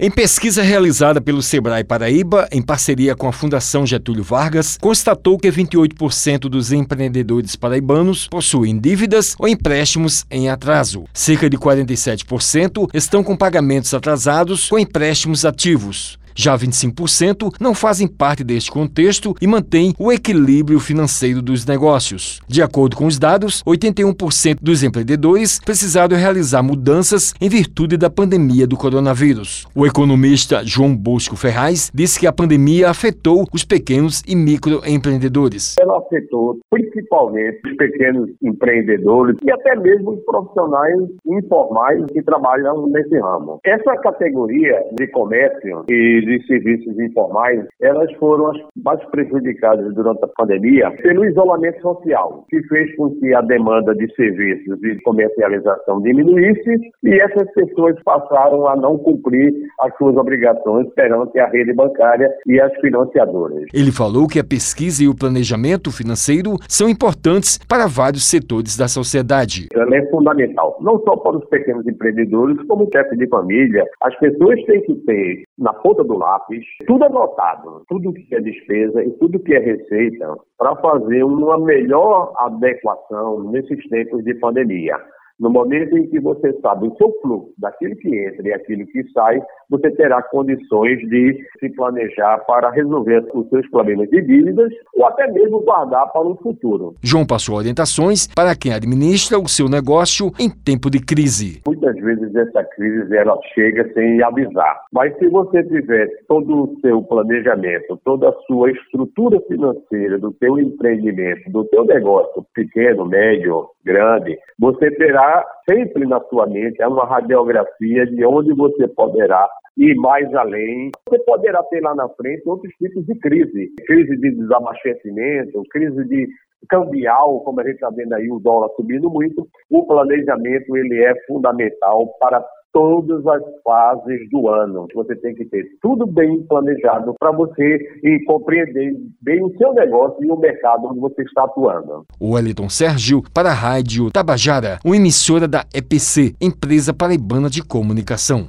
Em pesquisa realizada pelo Sebrae Paraíba, em parceria com a Fundação Getúlio Vargas, constatou que 28% dos empreendedores paraibanos possuem dívidas ou empréstimos em atraso. Cerca de 47% estão com pagamentos atrasados com empréstimos ativos. Já 25% não fazem parte deste contexto e mantêm o equilíbrio financeiro dos negócios. De acordo com os dados, 81% dos empreendedores precisaram realizar mudanças em virtude da pandemia do coronavírus. O economista João Bosco Ferraz disse que a pandemia afetou os pequenos e microempreendedores. Ela afetou principalmente os pequenos empreendedores e até mesmo os profissionais informais que trabalham nesse ramo. Essa categoria de comércio e de serviços informais, elas foram as mais prejudicadas durante a pandemia pelo isolamento social, que fez com que a demanda de serviços e comercialização diminuísse e essas pessoas passaram a não cumprir as suas obrigações perante a rede bancária e as financiadoras. Ele falou que a pesquisa e o planejamento financeiro são importantes para vários setores da sociedade. Ela é fundamental, não só para os pequenos empreendedores, como o chefe de família. As pessoas têm que ter na ponta do lápis, tudo anotado, tudo que é despesa e tudo que é receita, para fazer uma melhor adequação nesses tempos de pandemia. No momento em que você sabe o seu fluxo, daquilo que entra e aquilo que sai, você terá condições de se planejar para resolver os seus problemas de dívidas ou até mesmo guardar para o futuro. João passou orientações para quem administra o seu negócio em tempo de crise. Muitas vezes essa crise ela chega sem avisar, mas se você tiver todo o seu planejamento, toda a sua estrutura financeira do seu empreendimento, do seu negócio pequeno, médio, grande, você terá sempre na sua mente uma radiografia de onde você poderá ir mais além. Você poderá ter lá na frente outros tipos de crise, crise de desabastecimento, crise de cambial, como a gente está vendo aí o dólar subindo muito. O planejamento ele é fundamental para todas as fases do ano. Você tem que ter tudo bem planejado para você e compreender bem o seu negócio e o mercado onde você está atuando. O Wellington Sérgio para a Rádio Tabajara, uma emissora da EPC, Empresa Paraibana de Comunicação.